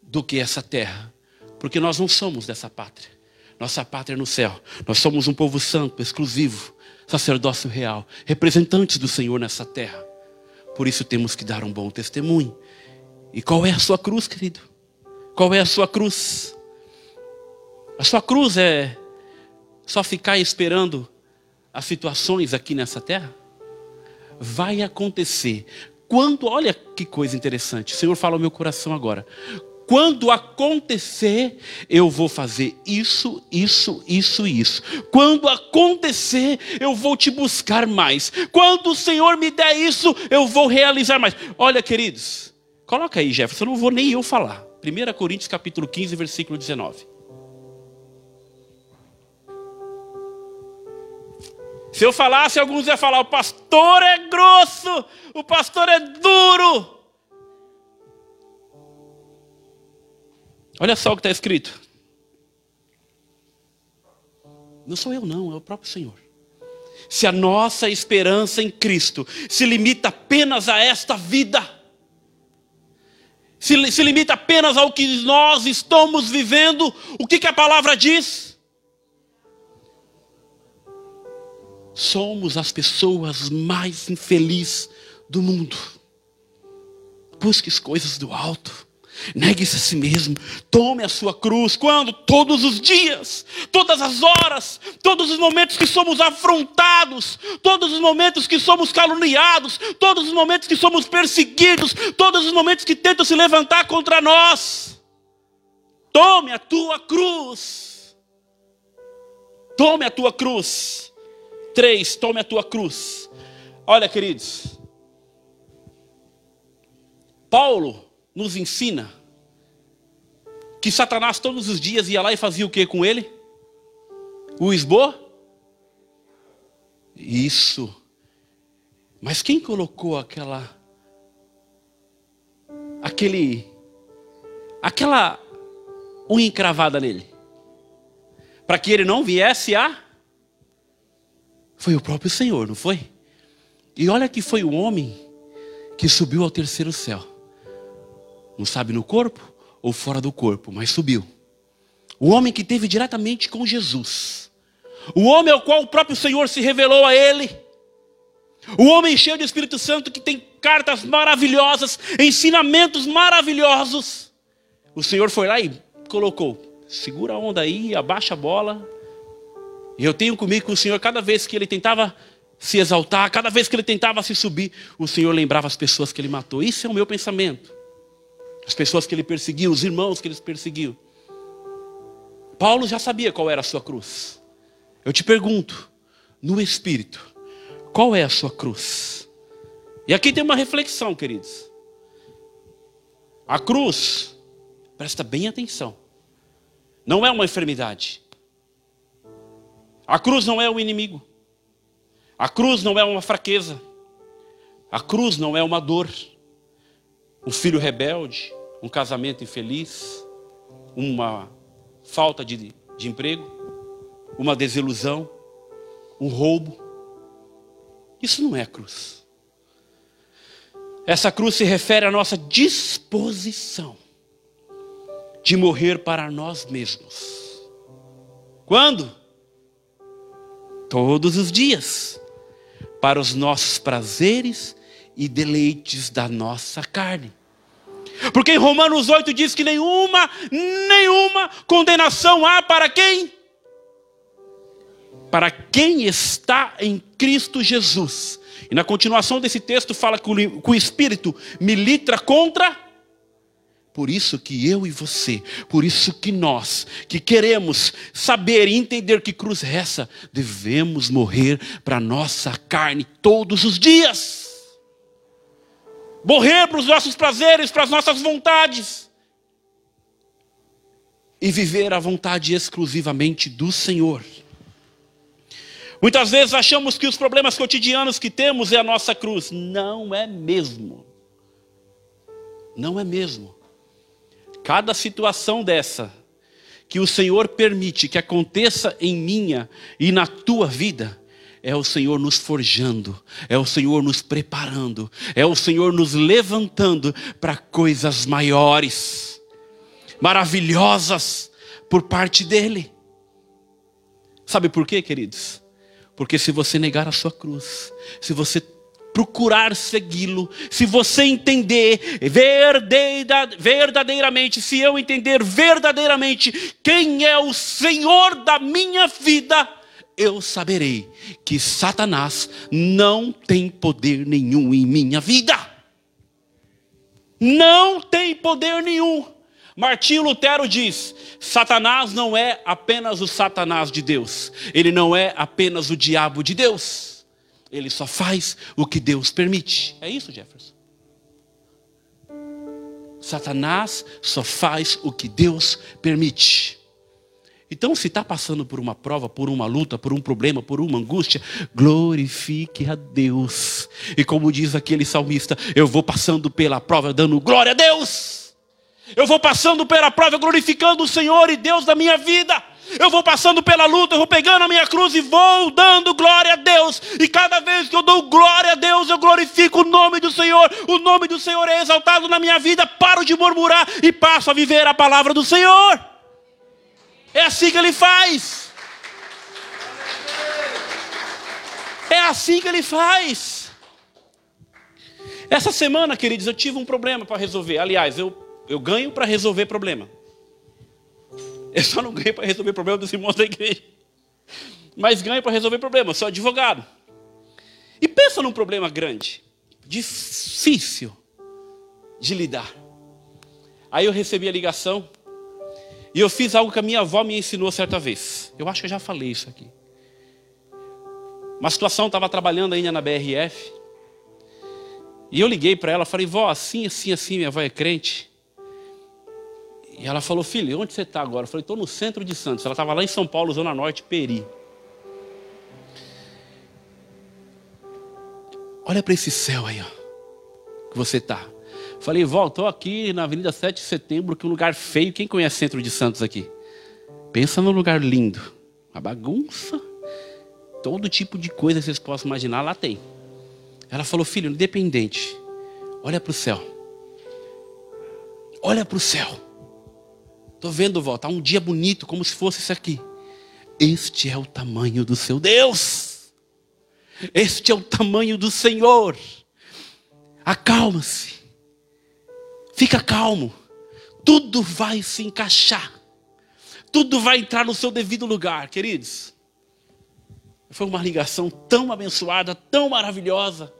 do que essa terra, porque nós não somos dessa pátria. Nossa pátria é no céu. Nós somos um povo santo, exclusivo, sacerdócio real, representantes do Senhor nessa terra. Por isso temos que dar um bom testemunho. E qual é a sua cruz, querido? Qual é a sua cruz? A sua cruz é só ficar esperando as situações aqui nessa terra? Vai acontecer. Quando, olha que coisa interessante, o Senhor fala ao meu coração agora. Quando acontecer, eu vou fazer isso, isso, isso, isso. Quando acontecer, eu vou te buscar mais. Quando o Senhor me der isso, eu vou realizar mais. Olha, queridos, coloca aí, Jefferson, não vou nem eu falar. 1 Coríntios capítulo 15, versículo 19. Se eu falasse, alguns iam falar: o pastor é grosso, o pastor é duro. Olha só o que está escrito. Não sou eu, não, é o próprio Senhor. Se a nossa esperança em Cristo se limita apenas a esta vida, se, se limita apenas ao que nós estamos vivendo, o que, que a palavra diz? somos as pessoas mais infelizes do mundo. Busque as coisas do alto. Negue-se a si mesmo, tome a sua cruz. Quando? Todos os dias, todas as horas, todos os momentos que somos afrontados, todos os momentos que somos caluniados, todos os momentos que somos perseguidos, todos os momentos que tentam se levantar contra nós. Tome a tua cruz. Tome a tua cruz. Três, tome a tua cruz. Olha, queridos, Paulo nos ensina que Satanás todos os dias ia lá e fazia o que com ele? O esbo? Isso. Mas quem colocou aquela aquele aquela unha encravada nele? Para que ele não viesse a foi o próprio Senhor, não foi? E olha que foi o homem que subiu ao terceiro céu. Não sabe no corpo ou fora do corpo, mas subiu. O homem que teve diretamente com Jesus. O homem ao qual o próprio Senhor se revelou a ele. O homem cheio de Espírito Santo que tem cartas maravilhosas, ensinamentos maravilhosos. O Senhor foi lá e colocou: segura a onda aí, abaixa a bola, e eu tenho comigo que o Senhor, cada vez que ele tentava se exaltar, cada vez que ele tentava se subir, o Senhor lembrava as pessoas que ele matou. Isso é o meu pensamento. As pessoas que ele perseguiu, os irmãos que ele perseguiu. Paulo já sabia qual era a sua cruz. Eu te pergunto, no Espírito, qual é a sua cruz? E aqui tem uma reflexão, queridos. A cruz, presta bem atenção, não é uma enfermidade. A cruz não é o inimigo. A cruz não é uma fraqueza. A cruz não é uma dor. Um filho rebelde, um casamento infeliz, uma falta de, de emprego, uma desilusão, um roubo. Isso não é cruz. Essa cruz se refere à nossa disposição de morrer para nós mesmos. Quando? Todos os dias, para os nossos prazeres e deleites da nossa carne. Porque em Romanos 8 diz que nenhuma, nenhuma condenação há para quem? Para quem está em Cristo Jesus. E na continuação desse texto fala que o Espírito milita contra por isso que eu e você, por isso que nós, que queremos saber e entender que cruz é essa, devemos morrer para nossa carne todos os dias. Morrer para os nossos prazeres, para as nossas vontades. E viver a vontade exclusivamente do Senhor. Muitas vezes achamos que os problemas cotidianos que temos é a nossa cruz. Não é mesmo. Não é mesmo. Cada situação dessa que o Senhor permite que aconteça em minha e na tua vida, é o Senhor nos forjando, é o Senhor nos preparando, é o Senhor nos levantando para coisas maiores, maravilhosas por parte dEle. Sabe por quê, queridos? Porque se você negar a sua cruz, se você procurar segui-lo, se você entender verdadeiramente, se eu entender verdadeiramente quem é o Senhor da minha vida, eu saberei que Satanás não tem poder nenhum em minha vida. Não tem poder nenhum. Martinho Lutero diz: Satanás não é apenas o Satanás de Deus, ele não é apenas o diabo de Deus. Ele só faz o que Deus permite. É isso, Jefferson. Satanás só faz o que Deus permite. Então, se está passando por uma prova, por uma luta, por um problema, por uma angústia, glorifique a Deus. E como diz aquele salmista, eu vou passando pela prova dando glória a Deus. Eu vou passando pela prova glorificando o Senhor e Deus da minha vida. Eu vou passando pela luta, eu vou pegando a minha cruz e vou dando glória a Deus. E cada vez que eu dou glória a Deus, eu glorifico o nome do Senhor. O nome do Senhor é exaltado na minha vida. Paro de murmurar e passo a viver a palavra do Senhor. É assim que ele faz. É assim que ele faz. Essa semana, queridos, eu tive um problema para resolver. Aliás, eu, eu ganho para resolver problema. Eu só não ganho para resolver problema dos irmãos da igreja. Mas ganho para resolver problema. Eu sou advogado. E pensa num problema grande, difícil de lidar. Aí eu recebi a ligação e eu fiz algo que a minha avó me ensinou certa vez. Eu acho que eu já falei isso aqui. Uma situação, estava trabalhando ainda na BRF. E eu liguei para ela, falei, vó, assim, assim, assim, minha avó é crente. E ela falou, filho, onde você está agora? Eu falei, estou no centro de Santos. Ela estava lá em São Paulo, Zona Norte, Peri. Olha para esse céu aí, ó, que você está. Falei, vó, estou aqui na Avenida 7 de Setembro, que é um lugar feio. Quem conhece Centro de Santos aqui? Pensa num lugar lindo. Uma bagunça. Todo tipo de coisa que vocês possam imaginar, lá tem. Ela falou, filho, independente, olha para o céu. Olha para o céu. Estou vendo, vó, está um dia bonito, como se fosse isso aqui. Este é o tamanho do seu Deus. Este é o tamanho do Senhor. Acalma-se. Fica calmo. Tudo vai se encaixar. Tudo vai entrar no seu devido lugar, queridos. Foi uma ligação tão abençoada, tão maravilhosa,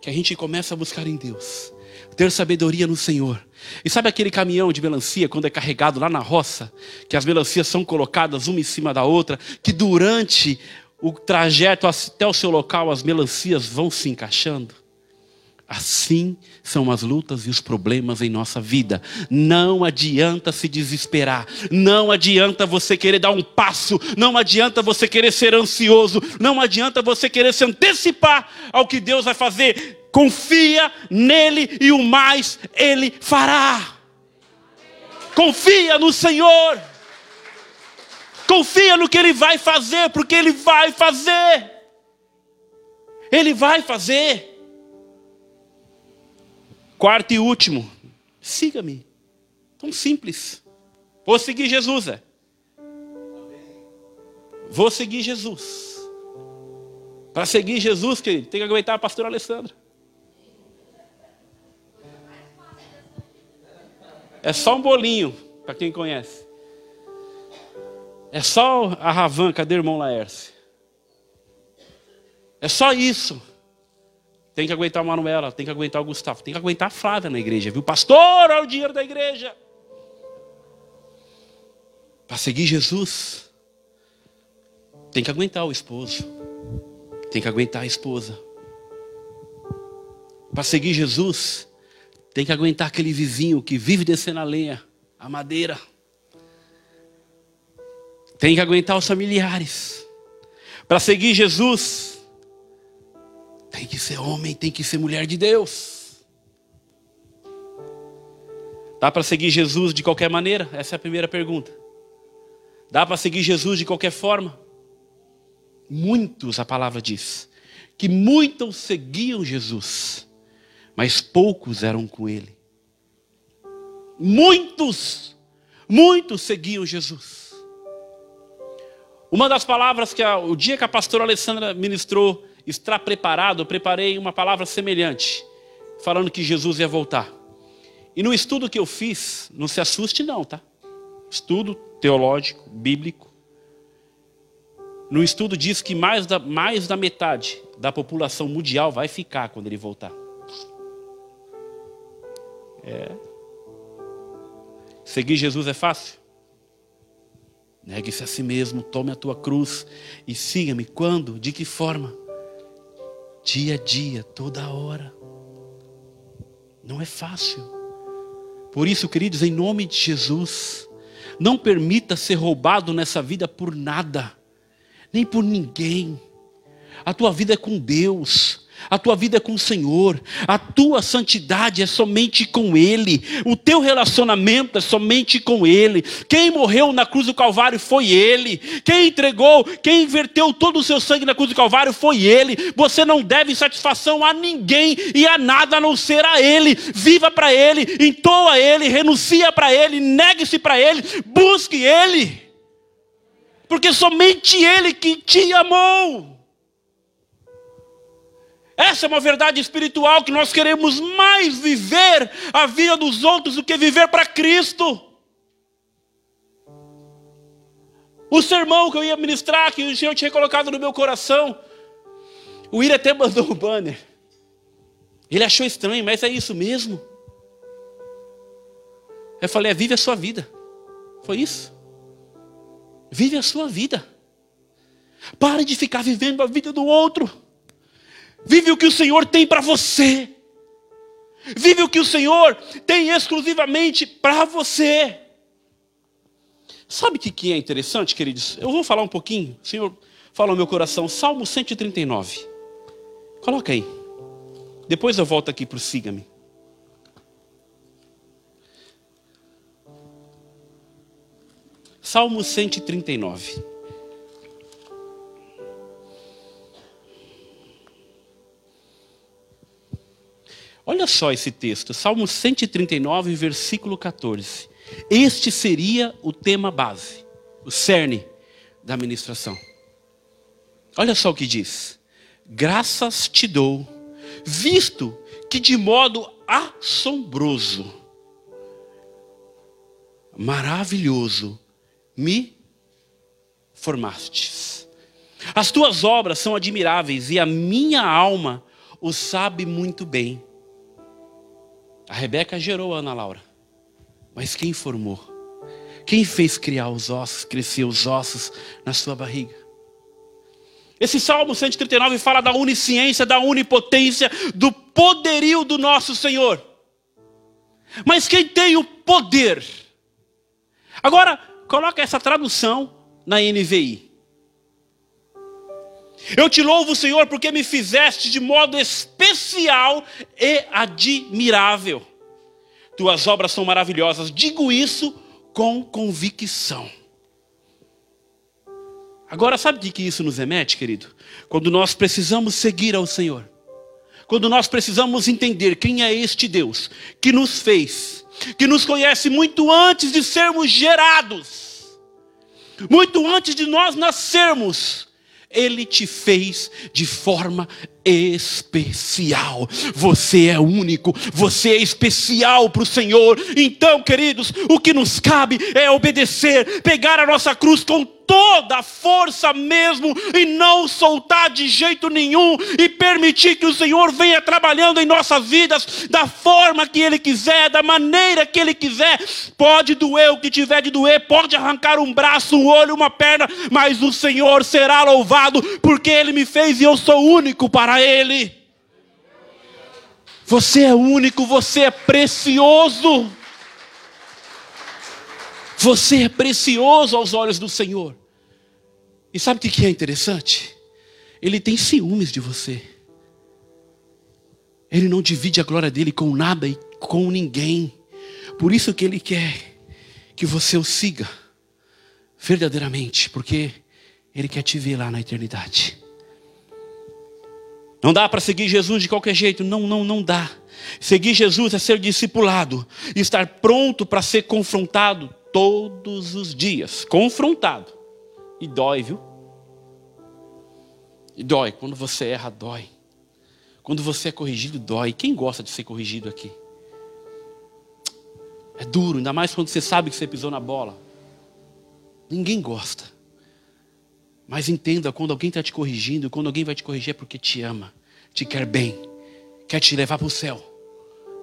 que a gente começa a buscar em Deus ter sabedoria no Senhor. E sabe aquele caminhão de melancia, quando é carregado lá na roça, que as melancias são colocadas uma em cima da outra, que durante o trajeto até o seu local as melancias vão se encaixando? Assim são as lutas e os problemas em nossa vida. Não adianta se desesperar, não adianta você querer dar um passo, não adianta você querer ser ansioso, não adianta você querer se antecipar ao que Deus vai fazer. Confia nele e o mais ele fará. Confia no Senhor. Confia no que ele vai fazer, porque ele vai fazer. Ele vai fazer. Quarto e último, siga-me. Tão simples. Vou seguir Jesus, é. Vou seguir Jesus. Para seguir Jesus, querido, tem que aguentar a pastora Alessandra. É só um bolinho, para quem conhece. É só a Ravan, cadê o irmão Laércio? É só isso. Tem que aguentar a Manuela, tem que aguentar o Gustavo, tem que aguentar a Flávia na igreja, viu? Pastor, olha o dinheiro da igreja. Para seguir Jesus, tem que aguentar o esposo, tem que aguentar a esposa. Para seguir Jesus, tem que aguentar aquele vizinho que vive descendo a lenha, a madeira. Tem que aguentar os familiares. Para seguir Jesus, tem que ser homem, tem que ser mulher de Deus. Dá para seguir Jesus de qualquer maneira? Essa é a primeira pergunta. Dá para seguir Jesus de qualquer forma? Muitos, a palavra diz, que muitos seguiam Jesus, mas poucos eram com ele. Muitos, muitos seguiam Jesus. Uma das palavras que a, o dia que a pastora Alessandra ministrou estar preparado, eu preparei uma palavra semelhante, falando que Jesus ia voltar. E no estudo que eu fiz, não se assuste não, tá? Estudo teológico, bíblico. No estudo diz que mais da, mais da metade da população mundial vai ficar quando ele voltar. É. Seguir Jesus é fácil? Negue-se a si mesmo, tome a tua cruz e siga-me. Quando? De que forma? Dia a dia, toda hora. Não é fácil. Por isso, queridos, em nome de Jesus, não permita ser roubado nessa vida por nada, nem por ninguém. A tua vida é com Deus a tua vida é com o Senhor, a tua santidade é somente com Ele, o teu relacionamento é somente com Ele. Quem morreu na cruz do Calvário foi Ele, quem entregou, quem inverteu todo o seu sangue na cruz do Calvário foi Ele. Você não deve satisfação a ninguém e a nada a não ser a Ele. Viva para Ele, entoa Ele, renuncia para Ele, negue-se para Ele, busque Ele, porque somente Ele que te amou. Essa é uma verdade espiritual que nós queremos mais viver a vida dos outros do que viver para Cristo. O sermão que eu ia ministrar, que o Senhor tinha colocado no meu coração, o Ira até mandou o banner. Ele achou estranho, mas é isso mesmo. Eu falei, é, vive a sua vida. Foi isso. Vive a sua vida. Pare de ficar vivendo a vida do outro. Vive o que o Senhor tem para você. Vive o que o Senhor tem exclusivamente para você. Sabe o que é interessante, queridos? Eu vou falar um pouquinho. O Senhor fala no meu coração. Salmo 139. Coloca aí. Depois eu volto aqui para o Siga-me. Salmo 139. Olha só esse texto, Salmo 139, versículo 14. Este seria o tema base, o cerne da ministração. Olha só o que diz: Graças te dou, visto que de modo assombroso, maravilhoso, me formastes. As tuas obras são admiráveis e a minha alma o sabe muito bem. A Rebeca gerou a Ana Laura. Mas quem formou? Quem fez criar os ossos, crescer os ossos na sua barriga? Esse Salmo 139 fala da onisciência, da onipotência, do poderio do nosso Senhor. Mas quem tem o poder? Agora, coloca essa tradução na NVI. Eu te louvo, Senhor, porque me fizeste de modo especial e admirável. Tuas obras são maravilhosas. Digo isso com convicção. Agora, sabe de que isso nos remete, querido? Quando nós precisamos seguir ao Senhor. Quando nós precisamos entender quem é este Deus que nos fez, que nos conhece muito antes de sermos gerados, muito antes de nós nascermos, Ele te fez de forma especial. Você é único, você é especial para o Senhor. Então, queridos, o que nos cabe é obedecer, pegar a nossa cruz com toda a força mesmo e não soltar de jeito nenhum e permitir que o Senhor venha trabalhando em nossas vidas da forma que Ele quiser, da maneira que Ele quiser. Pode doer o que tiver de doer, pode arrancar um braço, um olho, uma perna, mas o Senhor será louvado porque Ele me fez e eu sou único para Ele. Você é único, você é precioso. Você é precioso aos olhos do Senhor. E sabe o que é interessante? Ele tem ciúmes de você. Ele não divide a glória dele com nada e com ninguém. Por isso que ele quer que você o siga verdadeiramente, porque ele quer te ver lá na eternidade. Não dá para seguir Jesus de qualquer jeito, não, não, não dá. Seguir Jesus é ser discipulado, estar pronto para ser confrontado todos os dias. Confrontado. E dói, viu? E dói. Quando você erra, dói. Quando você é corrigido, dói. Quem gosta de ser corrigido aqui? É duro, ainda mais quando você sabe que você pisou na bola. Ninguém gosta. Mas entenda, quando alguém está te corrigindo, quando alguém vai te corrigir é porque te ama, te quer bem, quer te levar para o céu,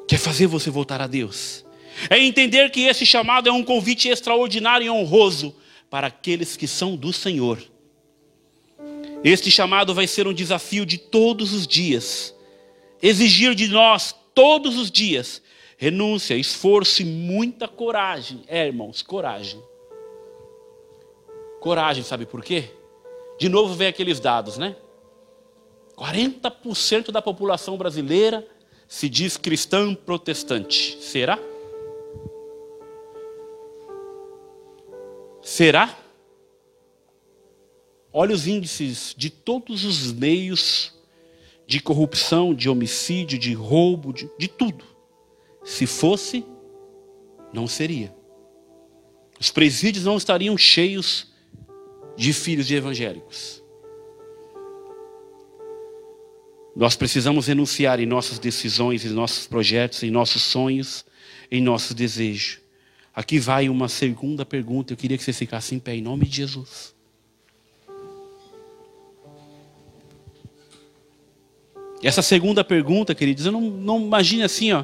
quer fazer você voltar a Deus. É entender que esse chamado é um convite extraordinário e honroso para aqueles que são do Senhor. Este chamado vai ser um desafio de todos os dias, exigir de nós todos os dias renúncia, esforço e muita coragem. É, irmãos, coragem. Coragem, sabe por quê? De novo vem aqueles dados, né? 40% da população brasileira se diz cristã protestante. Será? Será? Olha os índices de todos os meios de corrupção, de homicídio, de roubo, de, de tudo. Se fosse, não seria. Os presídios não estariam cheios de filhos de evangélicos. Nós precisamos renunciar em nossas decisões, em nossos projetos, em nossos sonhos, em nossos desejos. Aqui vai uma segunda pergunta. Eu queria que você ficasse em pé em nome de Jesus. Essa segunda pergunta, queridos, eu não, não imagine assim, ó.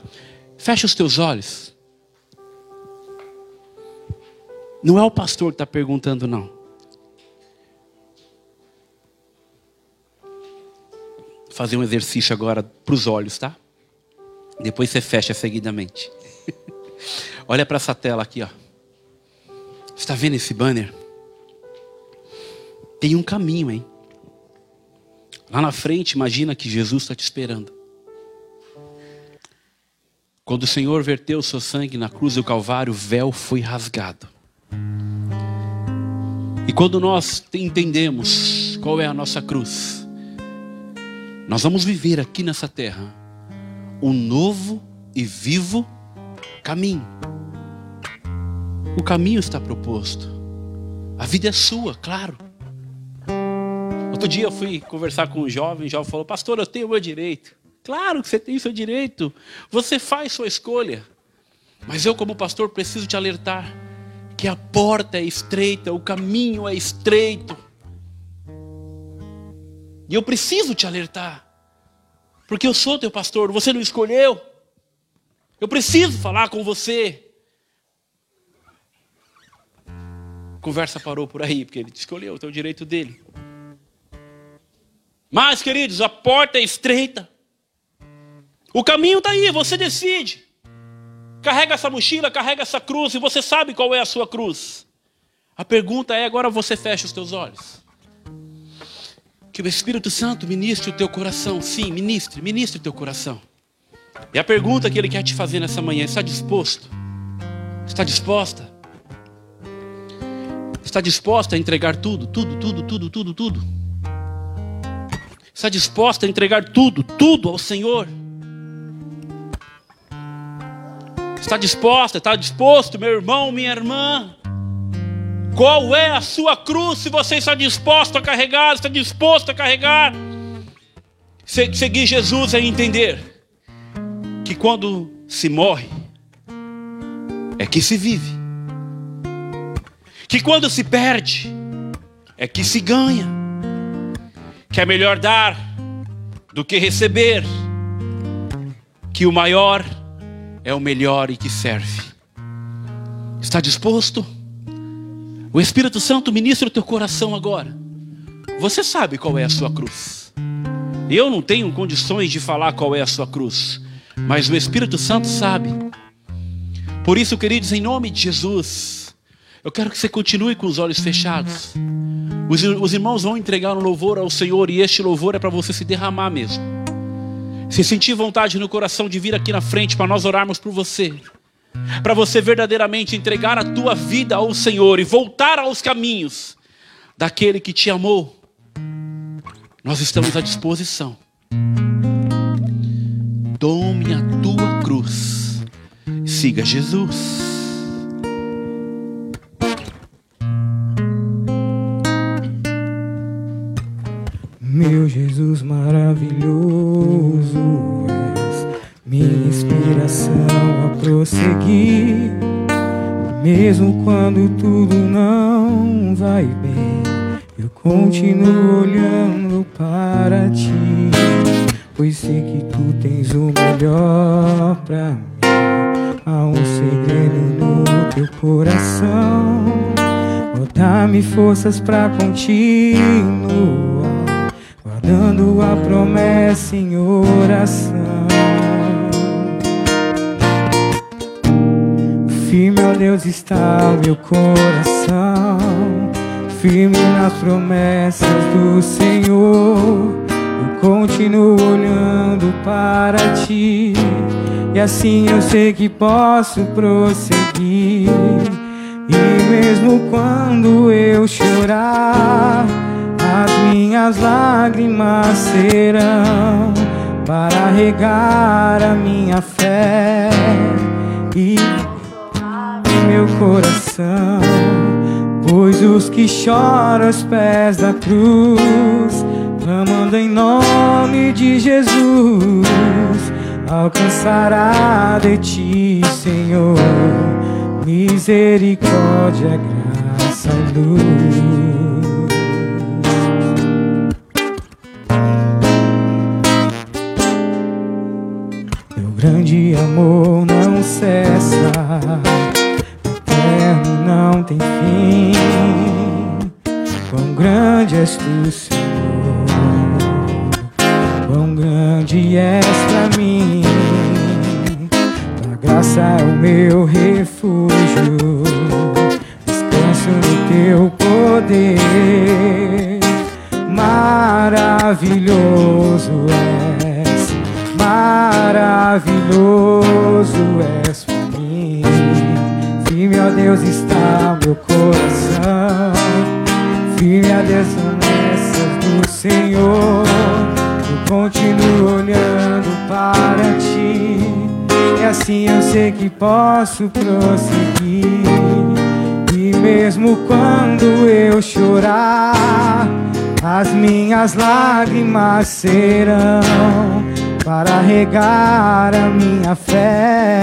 Fecha os teus olhos. Não é o pastor que está perguntando, não. Fazer um exercício agora para os olhos, tá? Depois você fecha seguidamente. Olha para essa tela aqui, ó. Está vendo esse banner? Tem um caminho, hein? Lá na frente, imagina que Jesus está te esperando. Quando o Senhor verteu o seu sangue na cruz do Calvário, o véu foi rasgado. E quando nós entendemos qual é a nossa cruz, nós vamos viver aqui nessa terra um novo e vivo caminho. O caminho está proposto. A vida é sua, claro. Outro dia eu fui conversar com um jovem, o jovem falou: Pastor, eu tenho o meu direito. Claro que você tem o seu direito. Você faz sua escolha. Mas eu, como pastor, preciso te alertar que a porta é estreita, o caminho é estreito. E eu preciso te alertar. Porque eu sou teu pastor, você não escolheu. Eu preciso falar com você. conversa parou por aí, porque ele escolheu, o teu direito dele. Mas, queridos, a porta é estreita. O caminho está aí, você decide. Carrega essa mochila, carrega essa cruz e você sabe qual é a sua cruz. A pergunta é: agora você fecha os teus olhos. Que o Espírito Santo ministre o teu coração. Sim, ministre, ministre o teu coração. E a pergunta que ele quer te fazer nessa manhã: está disposto? Está disposta? Está disposta a entregar tudo, tudo, tudo, tudo, tudo, tudo? Está disposta a entregar tudo, tudo ao Senhor? Está disposta, está disposto, meu irmão, minha irmã? Qual é a sua cruz se você está disposto a carregar, está disposto a carregar? Seguir Jesus é entender que quando se morre, é que se vive. Que quando se perde, é que se ganha. Que é melhor dar do que receber. Que o maior é o melhor e que serve. Está disposto? O Espírito Santo ministra o teu coração agora. Você sabe qual é a sua cruz. Eu não tenho condições de falar qual é a sua cruz, mas o Espírito Santo sabe. Por isso, queridos, em nome de Jesus, eu quero que você continue com os olhos fechados. Os, os irmãos vão entregar um louvor ao Senhor e este louvor é para você se derramar mesmo. Se sentir vontade no coração de vir aqui na frente para nós orarmos por você para você verdadeiramente entregar a tua vida ao Senhor e voltar aos caminhos daquele que te amou, nós estamos à disposição. Tome a tua cruz, siga Jesus.
Meu Jesus maravilhoso minha inspiração a prosseguir. Mesmo quando tudo não vai bem, eu continuo olhando para ti. Pois sei que tu tens o melhor pra mim. Há um segredo no teu coração. Oh, Dá-me forças pra continuar, guardando a promessa em oração. Firme, ó Deus, está meu coração, firme nas promessas do Senhor. Eu continuo olhando para ti, e assim eu sei que posso prosseguir. E mesmo quando eu chorar, as minhas lágrimas serão para regar a minha fé e meu coração. Pois os que choram aos pés da cruz, clamando em nome de Jesus, alcançará de ti, Senhor, misericórdia, graça e luz. Grande amor não cessa não tem fim. Quão grande és tu, Senhor, quão grande és pra mim. Tua graça é o meu refúgio, descanso no teu poder. Maravilhoso és, maravilhoso Deus, está meu coração. Firme a Deus do Senhor. Eu continuo olhando para ti. E assim eu sei que posso prosseguir. E mesmo quando eu chorar, as minhas lágrimas serão para regar a minha fé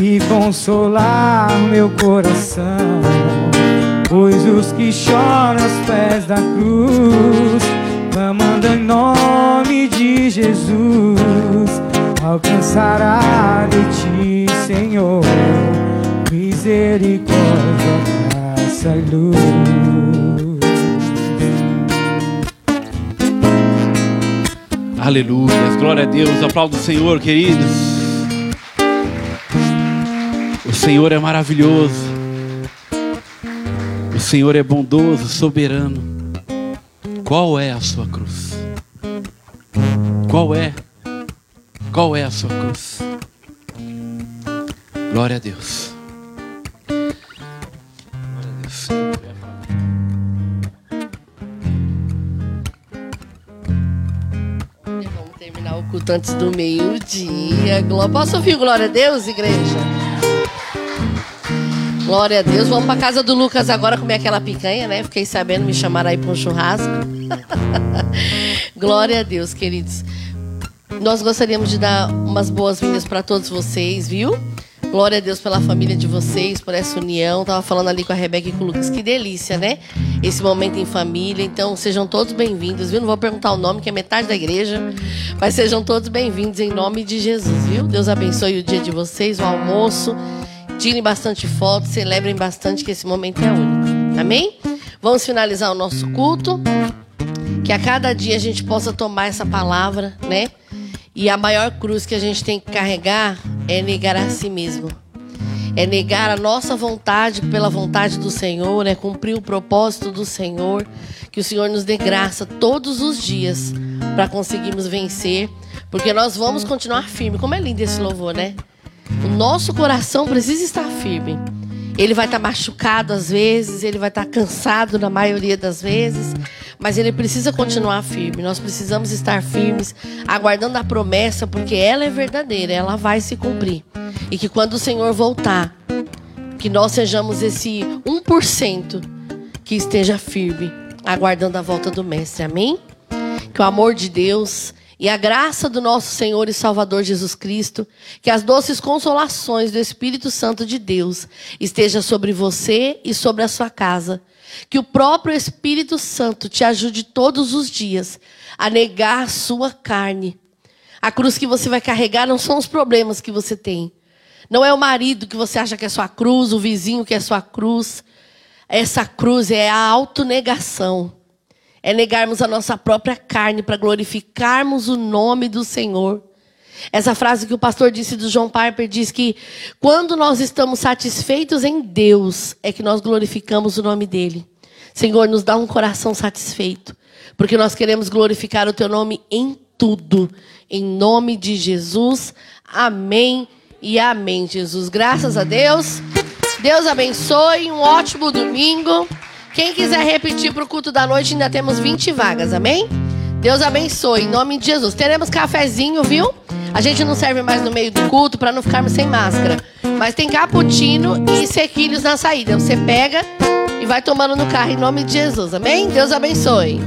e consolar meu coração. Pois os que choram aos pés da cruz, clamando em nome de Jesus, alcançará de ti, Senhor, misericórdia, graça e luz.
Aleluia. Glória a Deus. Aplauda o Senhor, queridos. Senhor é maravilhoso. O Senhor é bondoso, soberano. Qual é a sua cruz? Qual é? Qual é a sua cruz? Glória a Deus. Glória a Deus.
Vamos terminar o culto antes do meio-dia. Posso ouvir glória a Deus, igreja? Glória a Deus. Vamos para casa do Lucas agora comer aquela picanha, né? Fiquei sabendo, me chamaram aí para um churrasco. glória a Deus, queridos. Nós gostaríamos de dar umas boas-vindas para todos vocês, viu? Glória a Deus pela família de vocês, por essa união. Tava falando ali com a Rebeca e com o Lucas. Que delícia, né? Esse momento em família. Então, sejam todos bem-vindos, viu? Não vou perguntar o nome, que é metade da igreja. Mas sejam todos bem-vindos em nome de Jesus, viu? Deus abençoe o dia de vocês, o almoço. Tirem bastante fotos, celebrem bastante, que esse momento é único. Amém? Vamos finalizar o nosso culto. Que a cada dia a gente possa tomar essa palavra, né? E a maior cruz que a gente tem que carregar é negar a si mesmo. É negar a nossa vontade pela vontade do Senhor, é cumprir o propósito do Senhor. Que o Senhor nos dê graça todos os dias para conseguirmos vencer, porque nós vamos continuar firme. Como é lindo esse louvor, né? O nosso coração precisa estar firme. Ele vai estar machucado às vezes, ele vai estar cansado na maioria das vezes, mas ele precisa continuar firme. Nós precisamos estar firmes, aguardando a promessa, porque ela é verdadeira, ela vai se cumprir. E que quando o Senhor voltar, que nós sejamos esse 1% que esteja firme, aguardando a volta do Mestre. Amém? Que o amor de Deus e a graça do nosso Senhor e Salvador Jesus Cristo, que as doces consolações do Espírito Santo de Deus esteja sobre você e sobre a sua casa. Que o próprio Espírito Santo te ajude todos os dias a negar sua carne. A cruz que você vai carregar não são os problemas que você tem. Não é o marido que você acha que é sua cruz, o vizinho que é sua cruz. Essa cruz é a autonegação. É negarmos a nossa própria carne para glorificarmos o nome do Senhor. Essa frase que o pastor disse do John Piper diz que quando nós estamos satisfeitos em Deus, é que nós glorificamos o nome dele. Senhor, nos dá um coração satisfeito, porque nós queremos glorificar o teu nome em tudo. Em nome de Jesus. Amém e amém, Jesus. Graças a Deus. Deus abençoe. Um ótimo domingo. Quem quiser repetir para o culto da noite, ainda temos 20 vagas, amém? Deus abençoe, em nome de Jesus. Teremos cafezinho, viu? A gente não serve mais no meio do culto para não ficarmos sem máscara. Mas tem cappuccino e sequilhos na saída. Você pega e vai tomando no carro, em nome de Jesus, amém? Deus abençoe.